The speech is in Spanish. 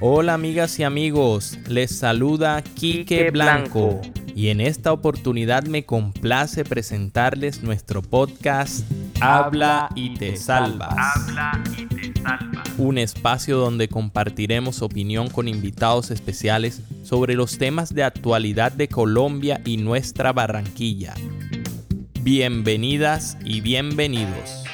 Hola amigas y amigos, les saluda Quique Blanco y en esta oportunidad me complace presentarles nuestro podcast Habla y te salvas. Habla y te salvas. Un espacio donde compartiremos opinión con invitados especiales sobre los temas de actualidad de Colombia y nuestra Barranquilla. Bienvenidas y bienvenidos.